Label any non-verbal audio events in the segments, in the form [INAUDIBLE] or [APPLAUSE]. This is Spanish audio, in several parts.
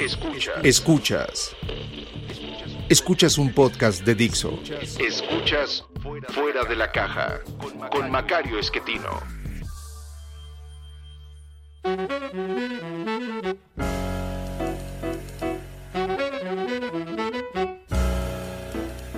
Escuchas. Escuchas. Escuchas un podcast de Dixo. Escuchas Fuera de la Caja con Macario Esquetino.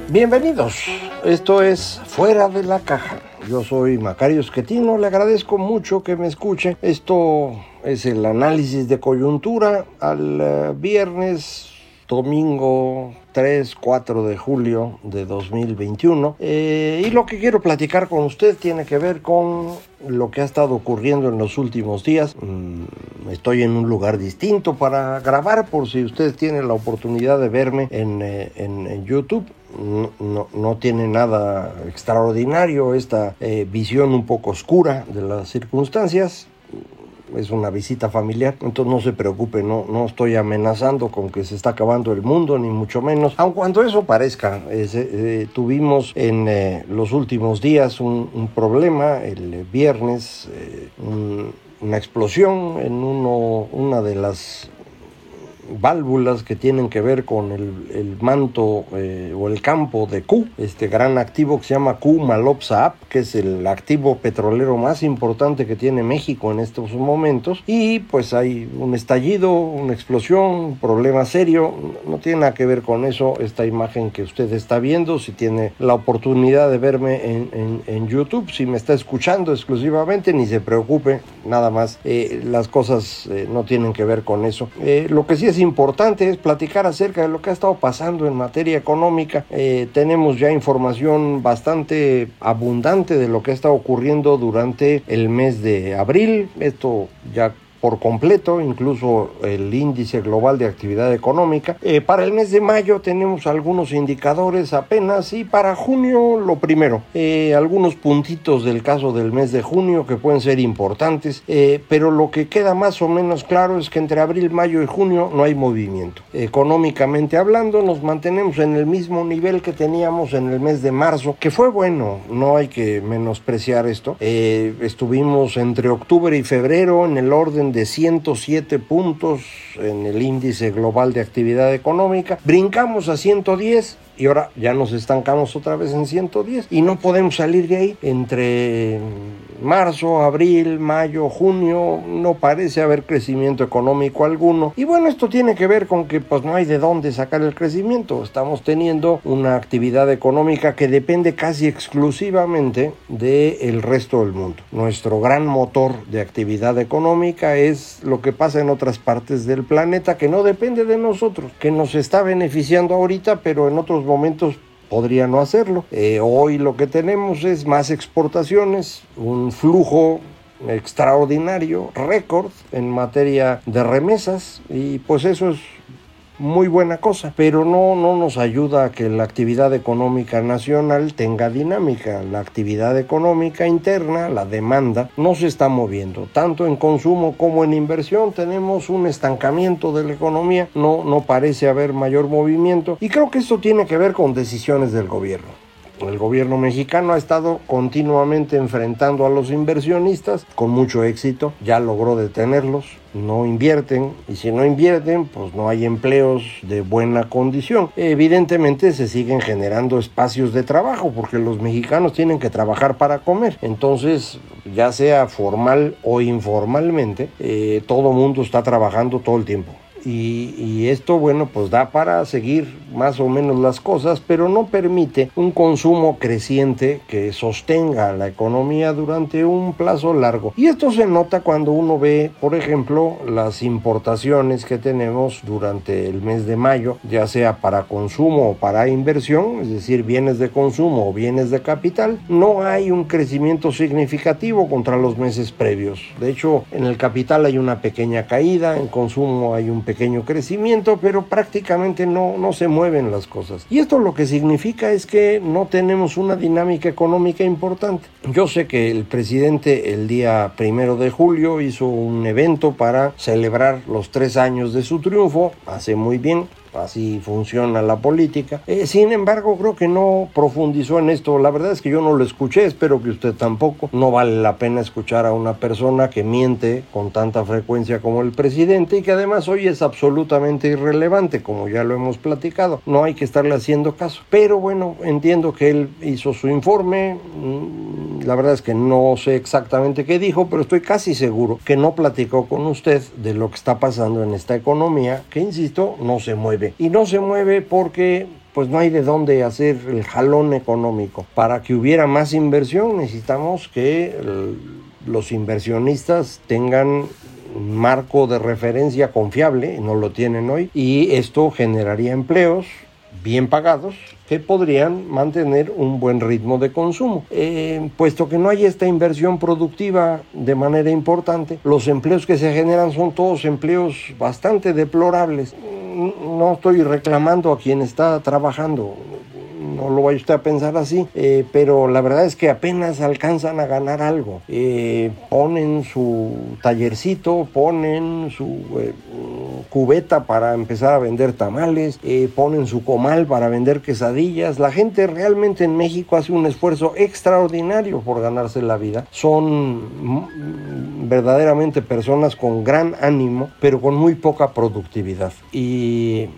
Bienvenidos, esto es Fuera de la Caja. Yo soy Macario Esquetino, le agradezco mucho que me escuche. Esto es el análisis de coyuntura al eh, viernes, domingo 3, 4 de julio de 2021. Eh, y lo que quiero platicar con usted tiene que ver con lo que ha estado ocurriendo en los últimos días. Mm, estoy en un lugar distinto para grabar por si usted tiene la oportunidad de verme en, eh, en, YouTube. No, no, tiene nada extraordinario esta eh, visión un poco oscura de las circunstancias es una visita familiar, entonces no se preocupe, no, no estoy amenazando con que se está acabando el mundo, ni mucho menos, aun cuando eso parezca. Eh, tuvimos en eh, los últimos días un, problema, el viernes, eh, una explosión en uno, una de las válvulas que tienen que ver con el, manto eh, o el campo de Q, este gran activo que se llama Q Malopsa que es el activo petrolero más importante que tiene México en estos momentos. Y pues hay un estallido, una explosión, un problema serio. No tiene nada que ver con eso esta imagen que usted está viendo. Si tiene la oportunidad de verme en, en, YouTube, si me está escuchando exclusivamente, ni se preocupe, nada más. Eh, las cosas eh, no tienen que ver con eso. lo que sí es importante es platicar acerca de lo que ha estado pasando en materia económica. Eh, tenemos ya información bastante abundante de lo que ha estado ocurriendo durante el mes de abril. Esto ya por completo, incluso el índice global de actividad económica. Eh, para el mes de mayo tenemos algunos indicadores apenas y para junio lo primero, eh, algunos puntitos del caso del mes de junio que pueden ser importantes, eh, pero lo que queda más o menos claro es que entre abril, mayo y junio no hay movimiento. Económicamente hablando, nos mantenemos en el mismo nivel que teníamos en el mes de marzo, que fue bueno, no hay que menospreciar esto. estuvimos entre octubre y febrero en el orden de 107 puntos en el índice global de actividad económica, brincamos a 110 y ahora ya nos estancamos otra vez en 110 y no podemos salir de ahí. Entre marzo, abril, mayo, junio no parece haber crecimiento económico alguno. Y bueno esto tiene que ver con que pues no hay de dónde sacar el crecimiento. Estamos teniendo una actividad económica que depende casi exclusivamente del resto del mundo. Nuestro gran motor de actividad económica es lo que pasa en otras partes del planeta que no depende de nosotros que nos está beneficiando ahorita pero en otros podría no hacerlo. Eh, hoy lo que tenemos es más exportaciones, un flujo extraordinario, récord en materia de remesas y pues eso es muy buena cosa, pero no, no nos ayuda a que la actividad económica nacional tenga dinámica. La actividad económica interna, la demanda, no se está moviendo. Tanto en consumo como en inversión tenemos un estancamiento de la economía, no, no parece haber mayor movimiento y creo que esto tiene que ver con decisiones del gobierno. El gobierno mexicano ha estado continuamente enfrentando a los inversionistas con mucho éxito, ya logró detenerlos, no invierten y si no invierten pues no hay empleos de buena condición. Evidentemente se siguen generando espacios de trabajo porque los mexicanos tienen que trabajar para comer. Entonces ya sea formal o informalmente, eh, todo mundo está trabajando todo el tiempo y, esto, bueno, pues da para seguir más o menos las cosas, pero no permite un consumo creciente que sostenga la economía durante un plazo largo. Y esto se nota cuando uno ve, por ejemplo, las importaciones que tenemos durante el mes de mayo, ya sea para consumo o para inversión, es decir, bienes de consumo o bienes de capital, no hay un crecimiento significativo contra los meses previos. De hecho, en el capital hay una pequeña caída, en consumo hay un pequeño crecimiento, pero prácticamente no, no se mueven las cosas. Y esto lo que significa es que no tenemos una dinámica económica importante. Yo sé que el presidente el día primero de julio hizo un evento para celebrar los tres años de su triunfo, hace muy bien, así funciona la política. Eh, sin embargo, creo que no profundizó en esto. La verdad es que yo no lo escuché, espero que usted tampoco. No vale la pena escuchar a una persona que miente con tanta frecuencia como el presidente y que además hoy es absolutamente irrelevante, como ya lo hemos platicado. No hay que estarle haciendo caso. Pero bueno, entiendo que él hizo su informe. Mm, la verdad es que no sé exactamente qué dijo, pero estoy casi seguro que no platicó con usted de lo que está pasando en esta economía, que insisto, no se mueve y no se mueve porque pues no hay de dónde hacer el jalón económico. Para que hubiera más inversión necesitamos que los inversionistas tengan un marco de referencia confiable, no lo tienen hoy, y esto generaría empleos bien pagados que podrían mantener un buen ritmo de consumo. Eh, puesto que no hay esta inversión productiva de manera importante, los empleos que se generan son todos empleos bastante deplorables no estoy reclamando a quien está trabajando, no lo vaya usted a pensar así, eh, pero la verdad es que apenas alcanzan a ganar algo. Eh, ponen su tallercito, ponen su cubeta para empezar a vender tamales, ponen su comal para vender quesadillas. La gente realmente en México hace un esfuerzo extraordinario por ganarse la vida. Son verdaderamente personas con gran ánimo, pero con muy poca productividad. Y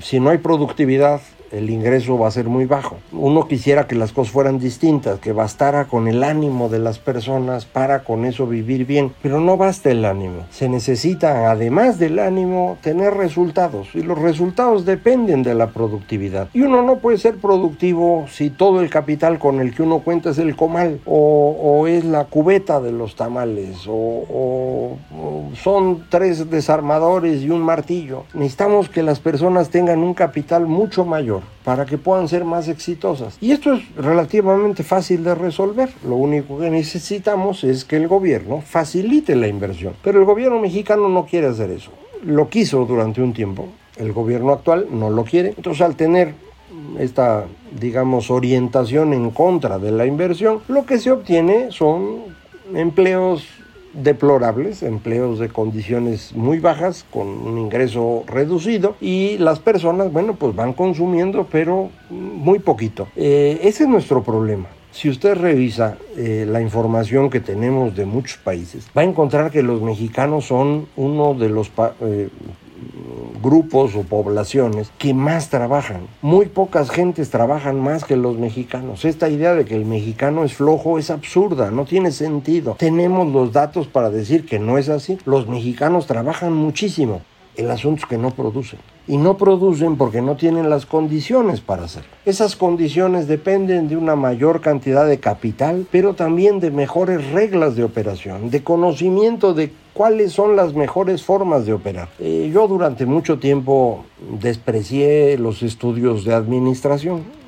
si no hay productividad, el ingreso va a ser muy bajo. Uno quisiera que las cosas fueran distintas, que bastara con el ánimo de las personas para con eso vivir bien, pero no basta el ánimo. Se necesita, además del ánimo, tener resultados y los resultados dependen de la productividad. Y uno no puede ser productivo si todo el capital con el que uno cuenta es el comal o, es la cubeta de los tamales o son tres desarmadores y un martillo. Necesitamos que las personas tengan un capital mucho mayor para que puedan ser más exitosas. Y esto es relativamente fácil de resolver. Lo único que necesitamos es que el gobierno facilite la inversión. Pero el gobierno mexicano no quiere hacer eso. Lo quiso durante un tiempo. El gobierno actual no lo quiere. Entonces al tener esta, digamos, orientación en contra de la inversión, lo que se obtiene son empleos deplorables, empleos de condiciones muy bajas, con un ingreso reducido, y las personas, bueno, pues van consumiendo, pero muy poquito. Eh, ese es nuestro problema. Si usted revisa eh, la información que tenemos de muchos países, va a encontrar que los mexicanos son uno de los eh, grupos o poblaciones que más trabajan. Muy pocas gentes trabajan más que los mexicanos. Esta idea de que el mexicano es flojo es absurda, no tiene sentido. Tenemos los datos para decir que no es así. Los mexicanos trabajan muchísimo. El asunto es que no producen. Y no producen porque no tienen las condiciones para hacerlo. Esas condiciones dependen de una mayor cantidad de capital, pero también de mejores reglas de operación, de conocimiento de cuáles son las mejores formas de operar. Eh, yo durante mucho tiempo desprecié los estudios de administración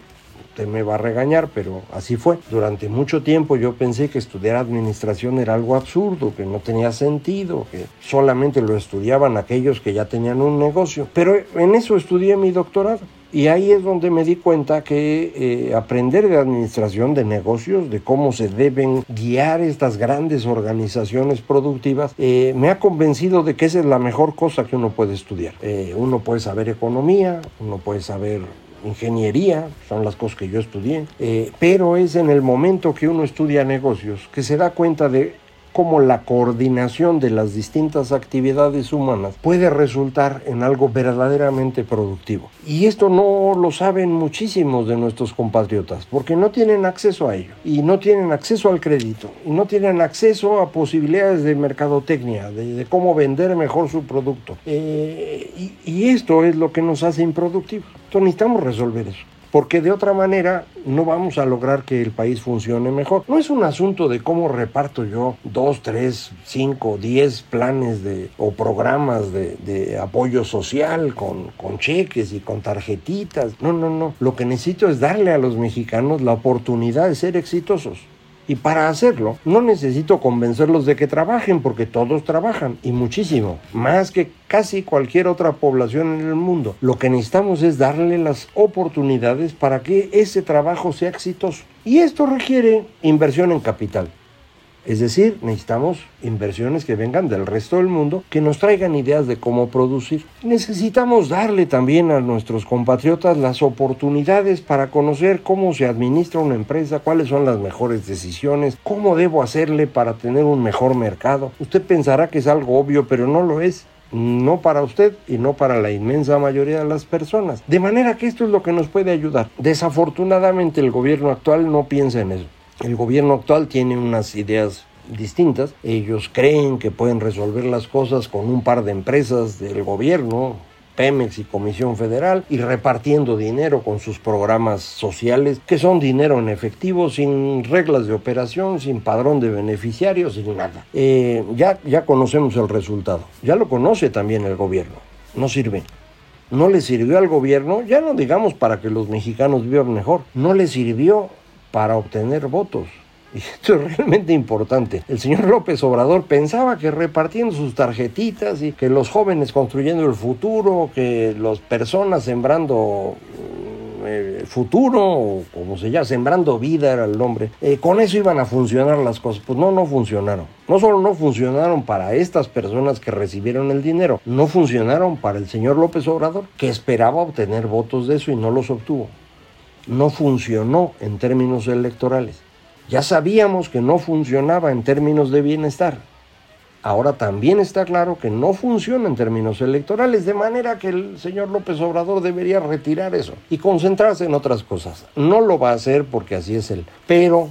me va a regañar, pero así fue. Durante mucho tiempo yo pensé que estudiar administración era algo absurdo, que no tenía sentido, que solamente lo estudiaban aquellos que ya tenían un negocio. Pero en eso estudié mi doctorado. Y ahí es donde me di cuenta que eh, aprender de administración de negocios, de cómo se deben guiar estas grandes organizaciones productivas, eh, me ha convencido de que esa es la mejor cosa que uno puede estudiar. Eh, uno puede saber economía, uno puede saber ingeniería, son las cosas que yo estudié, eh, pero es en el momento que uno estudia negocios que se da cuenta de cómo la coordinación de las distintas actividades humanas puede resultar en algo verdaderamente productivo. Y esto no lo saben muchísimos de nuestros compatriotas, porque no tienen acceso a ello, y no tienen acceso al crédito, y no tienen acceso a posibilidades de mercadotecnia, de, cómo vender mejor su producto. Eh, y, y esto es lo que nos hace improductivos. Necesitamos resolver eso porque de otra manera no vamos a lograr que el país funcione mejor. No es un asunto de cómo reparto yo dos, tres, cinco, diez planes de, o programas de, de apoyo social con, con cheques y con tarjetitas. No, no, no. Lo que necesito es darle a los mexicanos la oportunidad de ser exitosos. Y para hacerlo, no necesito convencerlos de que trabajen, porque todos trabajan, y muchísimo, más que casi cualquier otra población en el mundo. Lo que necesitamos es darle las oportunidades para que ese trabajo sea exitoso. Y esto requiere inversión en capital. Es decir, necesitamos inversiones que vengan del resto del mundo, que nos traigan ideas de cómo producir. Necesitamos darle también a nuestros compatriotas las oportunidades para conocer cómo se administra una empresa, cuáles son las mejores decisiones, cómo debo hacerle para tener un mejor mercado. Usted pensará que es algo obvio, pero no lo es no para usted y no para la inmensa mayoría de las personas. De manera que esto es lo que nos puede ayudar. Desafortunadamente el gobierno actual no piensa en eso. El gobierno actual tiene unas ideas distintas. Ellos creen que pueden resolver las cosas con un par de empresas del gobierno, Pemex y Comisión Federal, y repartiendo dinero con sus programas sociales, que son dinero en efectivo, sin reglas de operación, sin padrón de beneficiarios, sin nada. Eh, ya, ya conocemos el resultado, ya lo conoce también el gobierno, no sirve. No le sirvió al gobierno, ya no digamos para que los mexicanos vivan mejor, no le sirvió para obtener votos. [LAUGHS] Y esto es realmente importante. El señor López Obrador pensaba que repartiendo sus tarjetitas y que los jóvenes construyendo el futuro, que las personas sembrando mm, el futuro, o como se llama, sembrando vida era el nombre, eh, con eso iban a funcionar las cosas. Pues no, no funcionaron. No solo no funcionaron para estas personas que recibieron el dinero, no funcionaron para el señor López Obrador, que esperaba obtener votos de eso y no los obtuvo no funcionó en términos electorales. Ya sabíamos que no funcionaba en términos de bienestar. Ahora también está claro que no funciona en términos electorales, de manera que el señor López Obrador debería retirar eso y concentrarse en otras cosas. No lo va a hacer porque así es él, pero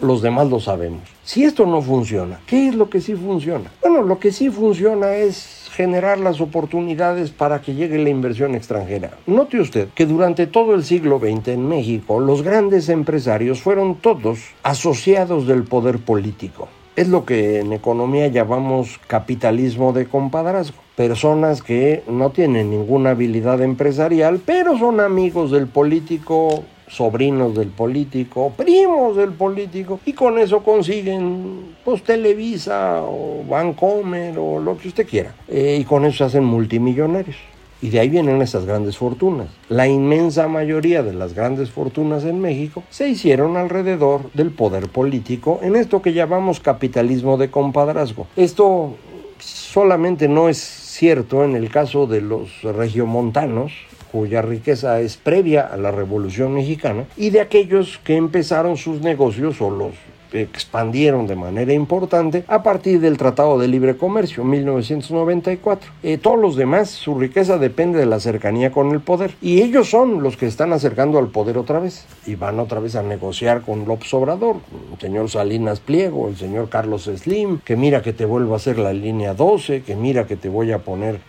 los demás lo sabemos. Si esto no funciona, ¿qué es lo que sí funciona? Bueno, lo que sí funciona es generar las oportunidades para que llegue la inversión extranjera. Note usted que durante todo el siglo XX en México los grandes empresarios fueron todos asociados del poder político. Es lo que en economía llamamos capitalismo de compadrazgo. Personas que no tienen ninguna habilidad empresarial, pero son amigos del político sobrinos del político, primos del político, y con eso consiguen pues Televisa o Bancomer o lo que usted quiera. Eh, y con eso se hacen multimillonarios. Y de ahí vienen esas grandes fortunas. La inmensa mayoría de las grandes fortunas en México se hicieron alrededor del poder político en esto que llamamos capitalismo de compadrazgo. Esto solamente no es cierto en el caso de los regiomontanos, cuya riqueza es previa a la Revolución Mexicana, y de aquellos que empezaron sus negocios o los expandieron de manera importante a partir del Tratado de Libre Comercio 1994. Eh, todos los demás, su riqueza depende de la cercanía con el poder y ellos son los que están acercando al poder otra vez y van otra vez a negociar con López Obrador, el señor Salinas Pliego, el señor Carlos Slim, que mira que te vuelvo a hacer la línea 12, que mira que te voy a poner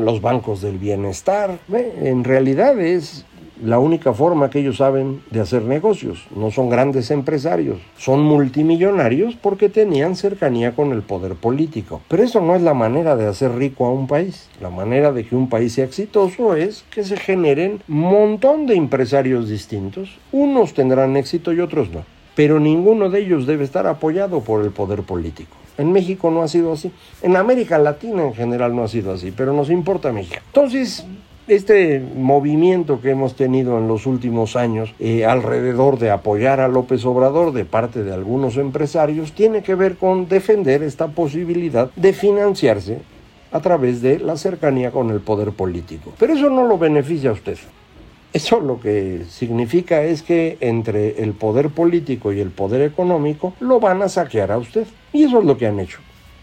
los bancos del bienestar. En realidad es la única forma que ellos saben de hacer negocios. No son grandes empresarios, son multimillonarios porque tenían cercanía con el poder político. Pero eso no es la manera de hacer rico a un país. La manera de que un país sea exitoso es que se generen montón de empresarios distintos. Unos tendrán éxito y otros no. Pero ninguno de ellos debe estar apoyado por el poder político. En México no ha sido así. En América Latina en general no ha sido así, pero nos importa México. Entonces, este movimiento que hemos tenido en los últimos años eh, alrededor de apoyar a López Obrador de parte de algunos empresarios tiene que ver con defender esta posibilidad de financiarse a través de la cercanía con el poder político. Pero eso no lo beneficia a usted. Eso lo que significa es que entre el poder político y el poder económico lo van a saquear a usted. Y eso es lo que han hecho.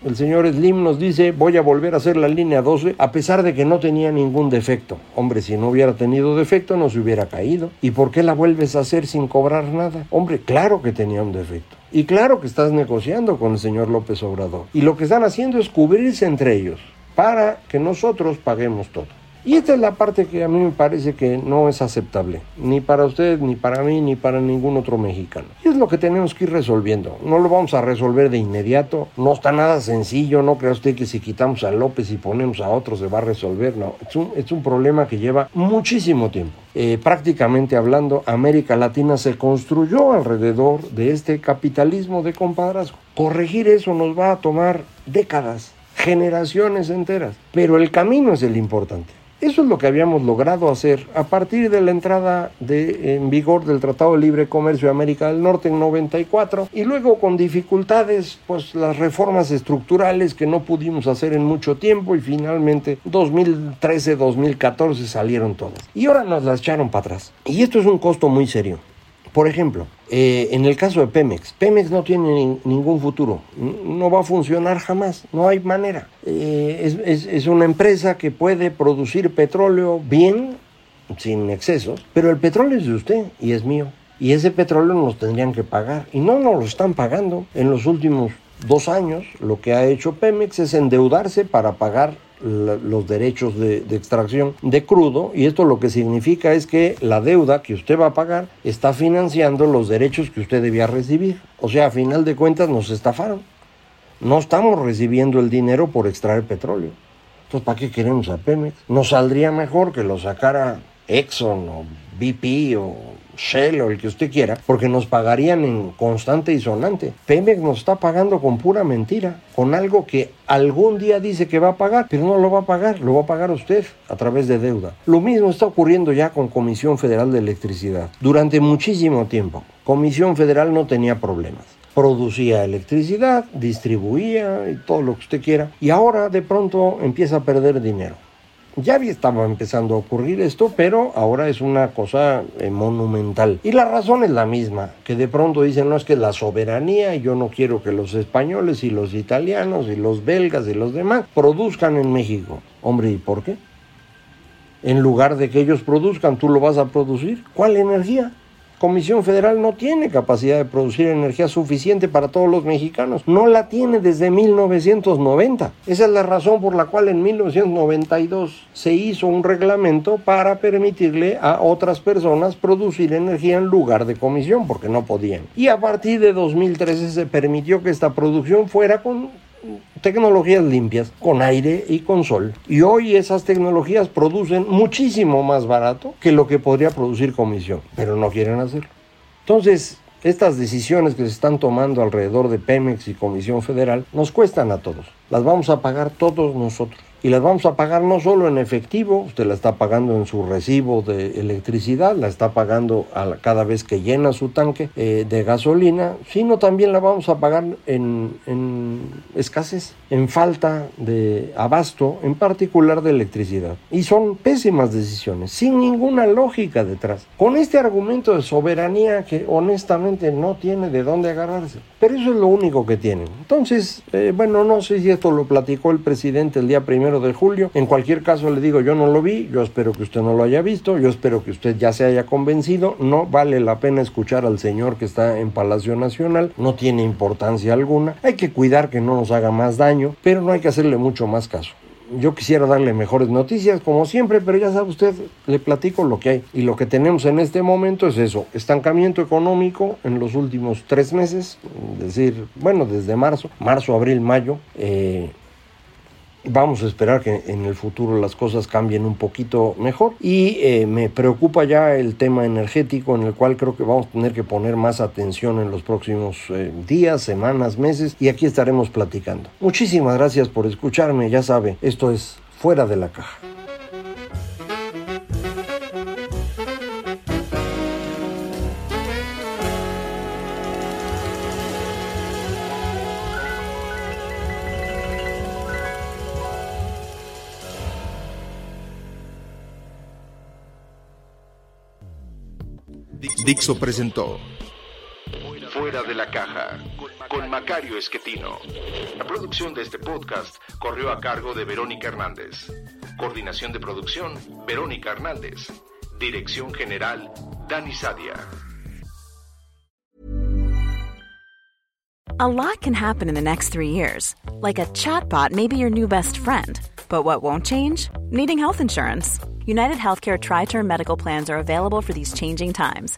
El señor Slim nos dice, voy a volver a hacer la línea 12 a pesar de que no tenía ningún defecto. Hombre, si no hubiera tenido defecto no se hubiera caído. ¿Y por qué la vuelves a hacer sin cobrar nada? Hombre, claro que tenía un defecto. Y claro que estás negociando con el señor López Obrador. Y lo que están haciendo es cubrirse entre ellos para que nosotros paguemos todo. Y esta es la parte que a mí me parece que no es aceptable, ni para usted, ni para mí, ni para ningún otro mexicano. Y es lo que tenemos que ir resolviendo. No lo vamos a resolver de inmediato, no está nada sencillo, no crea usted que si quitamos a López y ponemos a otro se va a resolver, no. Es un, es un problema que lleva muchísimo tiempo. Eh, prácticamente hablando, América Latina se construyó alrededor de este capitalismo de compadrazgo. Corregir eso nos va a tomar décadas, generaciones enteras, pero el camino es el importante. Eso es lo que habíamos logrado hacer a partir de la entrada en vigor del Tratado de Libre Comercio de América del Norte en 94 y luego con dificultades, pues las reformas estructurales que no pudimos hacer en mucho tiempo y finalmente 2013-2014 salieron todas. Y ahora nos las echaron para atrás. Y esto es un costo muy serio. Por ejemplo, eh, en el caso de Pemex, Pemex no tiene ningún futuro, no va a funcionar jamás, no hay manera. Eh, es, es una empresa que puede producir petróleo bien, sin excesos, pero el petróleo es de usted y es mío. Y ese petróleo nos tendrían que pagar. Y no nos lo están pagando. En los últimos dos años, lo que ha hecho Pemex es endeudarse para pagar los derechos de, de, extracción de crudo y esto lo que significa es que la deuda que usted va a pagar está financiando los derechos que usted debía recibir. O sea, a final de cuentas nos estafaron. No estamos recibiendo el dinero por extraer petróleo. Entonces, ¿para qué queremos a Pemex? Nos saldría mejor que lo sacara Exxon o BP o Shell o el que usted quiera, porque nos pagarían en constante y sonante. Pemex nos está pagando con pura mentira, con algo que algún día dice que va a pagar, pero no lo va a pagar, lo va a pagar usted a través de deuda. Lo mismo está ocurriendo ya con Comisión Federal de Electricidad. Durante muchísimo tiempo, Comisión Federal no tenía problemas producía electricidad, distribuía y todo lo que usted quiera, y ahora de pronto empieza a perder dinero. Ya estaba empezando a ocurrir esto, pero ahora es una cosa eh, monumental. Y la razón es la misma, que de pronto dicen, no es que la soberanía, y yo no quiero que los españoles y los italianos y los belgas y los demás produzcan en México. Hombre, ¿y por qué? En lugar de que ellos produzcan, tú lo vas a producir. ¿Cuál energía? Comisión Federal no tiene capacidad de producir energía suficiente para todos los mexicanos. No la tiene desde 1990. Esa es la razón por la cual en 1992 se hizo un reglamento para permitirle a otras personas producir energía en lugar de comisión, porque no podían. Y a partir de 2013 se permitió que esta producción fuera con tecnologías limpias, con aire y con sol. Y hoy esas tecnologías producen muchísimo más barato que lo que podría producir comisión, pero no quieren hacerlo. Entonces, estas decisiones que se están tomando alrededor de Pemex y Comisión Federal nos cuestan a todos. Las vamos a pagar todos nosotros y las vamos a pagar no solo en efectivo, usted la está pagando en su recibo de electricidad, la está pagando a cada vez que llena su tanque eh, de gasolina, sino también la vamos a pagar en, en escasez, en falta de abasto, en particular de electricidad. Y son pésimas decisiones, sin ninguna lógica detrás, con este argumento de soberanía que honestamente no tiene de dónde agarrarse. Pero eso es lo único que tienen. Entonces, eh, bueno, no sé si esto lo platicó el presidente el día primero de julio. En cualquier caso le digo, yo no lo vi, yo espero que usted no lo haya visto, yo espero que usted ya se haya convencido, no vale la pena escuchar al señor que está en Palacio Nacional, no tiene importancia alguna, hay que cuidar que no nos haga más daño, pero no hay que hacerle mucho más caso yo quisiera darle mejores noticias, como siempre, pero ya sabe usted, le platico lo que hay. Y lo que tenemos en este momento es eso, estancamiento económico en los últimos tres meses, es decir, bueno, desde marzo, marzo, abril, mayo. Eh, Vamos a esperar que en el futuro las cosas cambien un poquito mejor y eh, me preocupa ya el tema energético en el cual creo que vamos a tener que poner más atención en los próximos eh, días, semanas, meses y aquí estaremos platicando. Muchísimas gracias por escucharme, ya sabe, esto es fuera de la caja. Dixo presentó Fuera de la caja con Macario Esquetino. La producción de este podcast corrió a cargo de Verónica Hernández. Coordinación de producción, Verónica Hernández. Dirección General, Dani Sadia. A lot can happen in the next three years. Like a chatbot may be your new best friend. But what won't change? Needing health insurance. United Healthcare Tri Term Medical Plans are available for these changing times